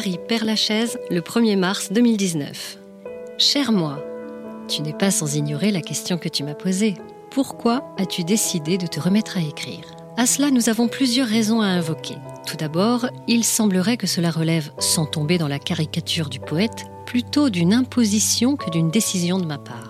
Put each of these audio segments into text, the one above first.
Paris Père Lachaise, le 1er mars 2019. Cher moi, tu n'es pas sans ignorer la question que tu m'as posée. Pourquoi as-tu décidé de te remettre à écrire? À cela, nous avons plusieurs raisons à invoquer. Tout d'abord, il semblerait que cela relève, sans tomber dans la caricature du poète, plutôt d'une imposition que d'une décision de ma part.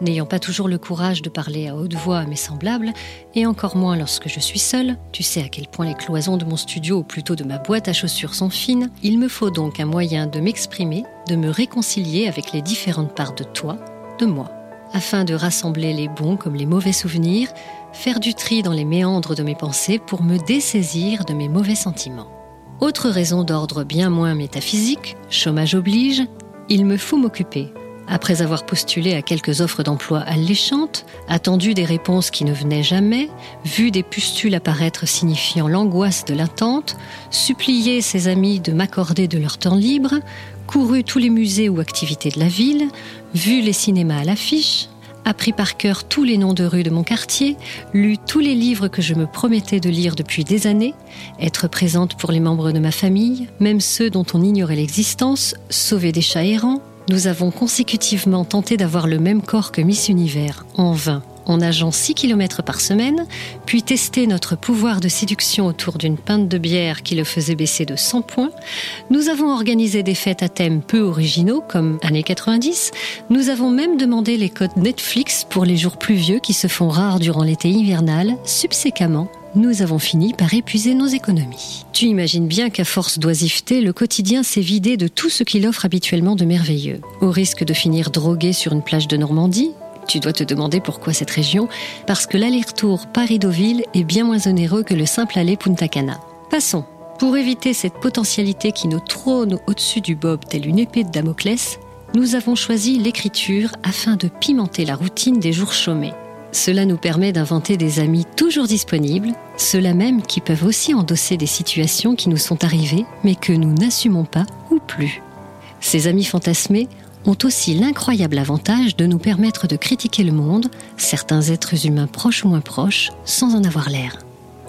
N'ayant pas toujours le courage de parler à haute voix à mes semblables, et encore moins lorsque je suis seule, tu sais à quel point les cloisons de mon studio ou plutôt de ma boîte à chaussures sont fines, il me faut donc un moyen de m'exprimer, de me réconcilier avec les différentes parts de toi, de moi, afin de rassembler les bons comme les mauvais souvenirs, faire du tri dans les méandres de mes pensées pour me dessaisir de mes mauvais sentiments. Autre raison d'ordre bien moins métaphysique, chômage oblige, il me faut m'occuper, après avoir postulé à quelques offres d'emploi alléchantes, attendu des réponses qui ne venaient jamais, vu des pustules apparaître signifiant l'angoisse de l'attente, supplié ses amis de m'accorder de leur temps libre, couru tous les musées ou activités de la ville, vu les cinémas à l'affiche, appris par cœur tous les noms de rues de mon quartier, lu tous les livres que je me promettais de lire depuis des années, être présente pour les membres de ma famille, même ceux dont on ignorait l'existence, sauver des chats errants, nous avons consécutivement tenté d'avoir le même corps que Miss Univers, en vain, en nageant 6 km par semaine, puis testé notre pouvoir de séduction autour d'une pinte de bière qui le faisait baisser de 100 points. Nous avons organisé des fêtes à thème peu originaux, comme années 90. Nous avons même demandé les codes Netflix pour les jours pluvieux qui se font rares durant l'été hivernal, subséquemment nous avons fini par épuiser nos économies. Tu imagines bien qu'à force d'oisiveté, le quotidien s'est vidé de tout ce qu'il offre habituellement de merveilleux. Au risque de finir drogué sur une plage de Normandie, tu dois te demander pourquoi cette région, parce que l'aller-retour Paris-Deauville est bien moins onéreux que le simple aller Punta Cana. Passons. Pour éviter cette potentialité qui nous trône au-dessus du bob telle une épée de Damoclès, nous avons choisi l'écriture afin de pimenter la routine des jours chômés. Cela nous permet d'inventer des amis toujours disponibles, ceux-là même qui peuvent aussi endosser des situations qui nous sont arrivées mais que nous n'assumons pas ou plus. Ces amis fantasmés ont aussi l'incroyable avantage de nous permettre de critiquer le monde, certains êtres humains proches ou moins proches, sans en avoir l'air.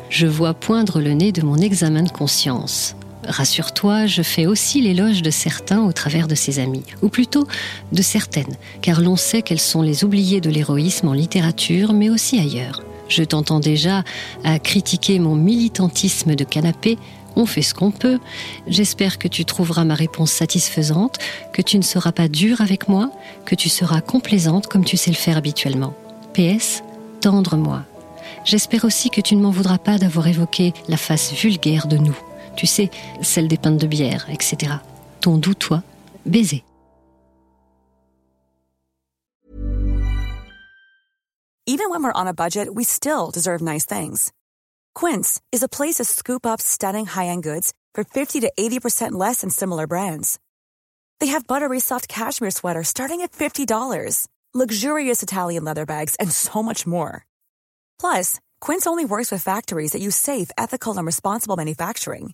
Je vois poindre le nez de mon examen de conscience. Rassure-toi, je fais aussi l'éloge de certains au travers de ses amis, ou plutôt de certaines, car l'on sait qu'elles sont les oubliées de l'héroïsme en littérature, mais aussi ailleurs. Je t'entends déjà à critiquer mon militantisme de canapé, on fait ce qu'on peut. J'espère que tu trouveras ma réponse satisfaisante, que tu ne seras pas dur avec moi, que tu seras complaisante comme tu sais le faire habituellement. PS, tendre-moi. J'espère aussi que tu ne m'en voudras pas d'avoir évoqué la face vulgaire de nous. Tu sais, celle des pintes de bière, etc. Ton doux toi, baiser. Even when we're on a budget, we still deserve nice things. Quince is a place to scoop up stunning high-end goods for 50 to 80% less than similar brands. They have buttery soft cashmere sweaters starting at $50, luxurious Italian leather bags, and so much more. Plus, Quince only works with factories that use safe, ethical, and responsible manufacturing.